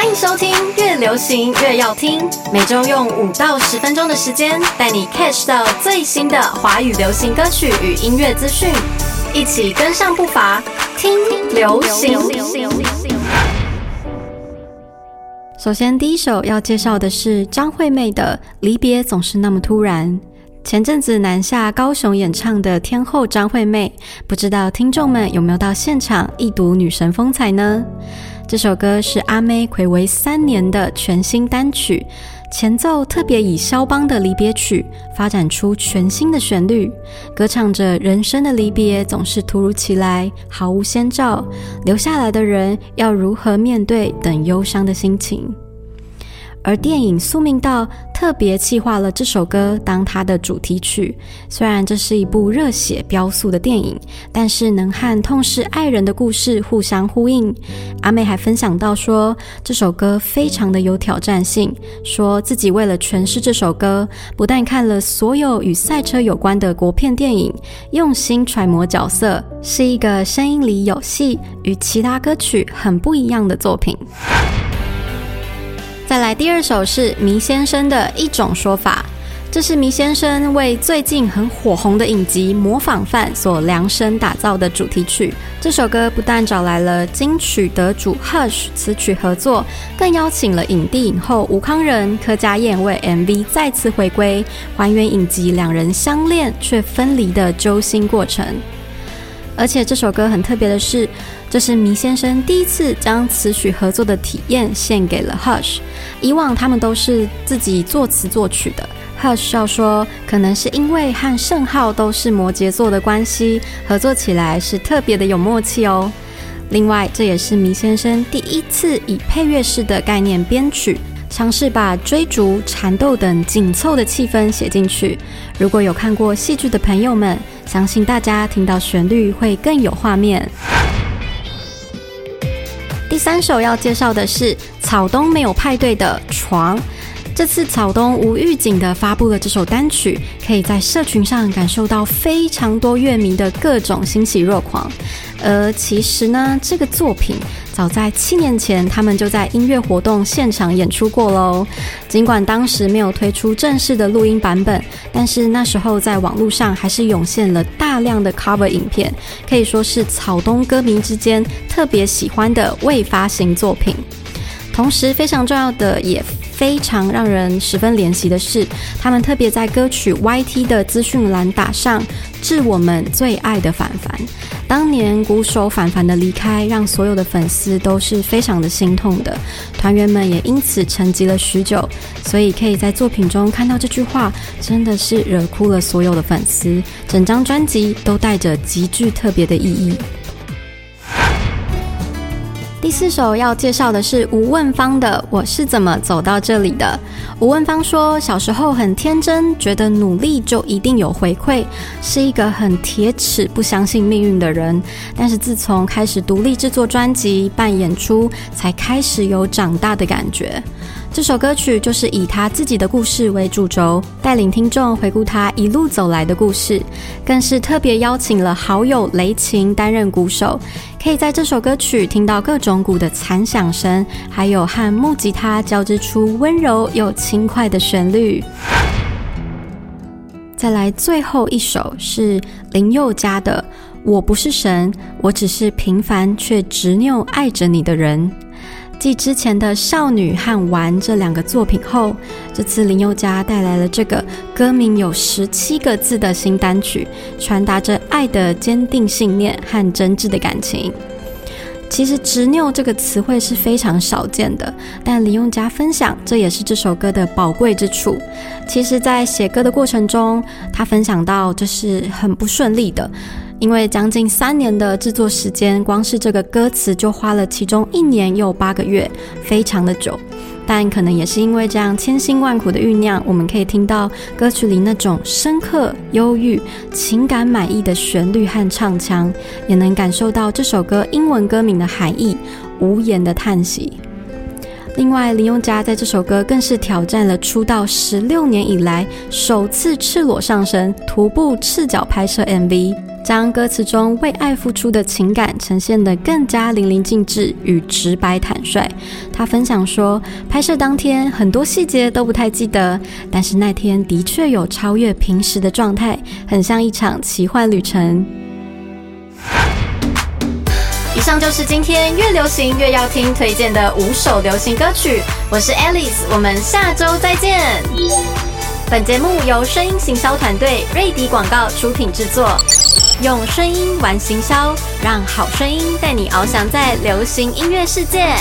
欢迎收听《越流行越要听》，每周用五到十分钟的时间，带你 catch 到最新的华语流行歌曲与音乐资讯，一起跟上步伐，听流行。首先，第一首要介绍的是张惠妹的《离别总是那么突然》。前阵子南下高雄演唱的天后张惠妹，不知道听众们有没有到现场一睹女神风采呢？这首歌是阿妹暌违三年的全新单曲，前奏特别以肖邦的离别曲发展出全新的旋律，歌唱着人生的离别总是突如其来，毫无先兆，留下来的人要如何面对等忧伤的心情。而电影《宿命道》特别企划了这首歌当它的主题曲。虽然这是一部热血飙速的电影，但是能和痛失爱人的故事互相呼应。阿妹还分享到说，这首歌非常的有挑战性，说自己为了诠释这首歌，不但看了所有与赛车有关的国片电影，用心揣摩角色，是一个声音里有戏，与其他歌曲很不一样的作品。再来第二首是迷先生的一种说法，这是迷先生为最近很火红的影集《模仿犯》所量身打造的主题曲。这首歌不但找来了金曲得主 Hush 词曲合作，更邀请了影帝影后吴康仁、柯佳燕为 MV 再次回归，还原影集两人相恋却分离的揪心过程。而且这首歌很特别的是，这是迷先生第一次将词曲合作的体验献给了 Hush。以往他们都是自己作词作曲的。Hush 要说，可能是因为和盛浩都是摩羯座的关系，合作起来是特别的有默契哦。另外，这也是迷先生第一次以配乐式的概念编曲。尝试把追逐、缠斗等紧凑的气氛写进去。如果有看过戏剧的朋友们，相信大家听到旋律会更有画面。第三首要介绍的是草东没有派对的床。这次草东无预警的发布了这首单曲，可以在社群上感受到非常多乐迷的各种欣喜若狂。而其实呢，这个作品早在七年前，他们就在音乐活动现场演出过喽。尽管当时没有推出正式的录音版本，但是那时候在网络上还是涌现了大量的 cover 影片，可以说是草东歌迷之间特别喜欢的未发行作品。同时，非常重要的也。非常让人十分怜惜的是，他们特别在歌曲 YT 的资讯栏打上“致我们最爱的凡凡”。当年鼓手凡凡的离开，让所有的粉丝都是非常的心痛的，团员们也因此沉寂了许久。所以可以在作品中看到这句话，真的是惹哭了所有的粉丝。整张专辑都带着极具特别的意义。第四首要介绍的是吴问芳的《我是怎么走到这里的》。吴问芳说，小时候很天真，觉得努力就一定有回馈，是一个很铁齿、不相信命运的人。但是自从开始独立制作专辑、办演出，才开始有长大的感觉。这首歌曲就是以他自己的故事为主轴，带领听众回顾他一路走来的故事，更是特别邀请了好友雷琴担任鼓手，可以在这首歌曲听到各种鼓的残响声，还有和木吉他交织出温柔又轻快的旋律。再来最后一首是林宥嘉的《我不是神，我只是平凡却执拗爱着你的人》。继之前的《少女》和《玩》这两个作品后，这次林宥嘉带来了这个歌名有十七个字的新单曲，传达着爱的坚定信念和真挚的感情。其实“执拗”这个词汇是非常少见的，但林宥嘉分享，这也是这首歌的宝贵之处。其实，在写歌的过程中，他分享到这是很不顺利的。因为将近三年的制作时间，光是这个歌词就花了其中一年又八个月，非常的久。但可能也是因为这样千辛万苦的酝酿，我们可以听到歌曲里那种深刻、忧郁、情感满意的旋律和唱腔，也能感受到这首歌英文歌名的含义——无言的叹息。另外，林宥嘉在这首歌更是挑战了出道十六年以来首次赤裸上身、徒步赤脚拍摄 MV。将歌词中为爱付出的情感呈现得更加淋漓尽致与直白坦率。他分享说，拍摄当天很多细节都不太记得，但是那天的确有超越平时的状态，很像一场奇幻旅程。以上就是今天越流行越要听推荐的五首流行歌曲。我是 Alice，我们下周再见。本节目由声音行销团队瑞迪广告出品制作，用声音玩行销，让好声音带你翱翔在流行音乐世界。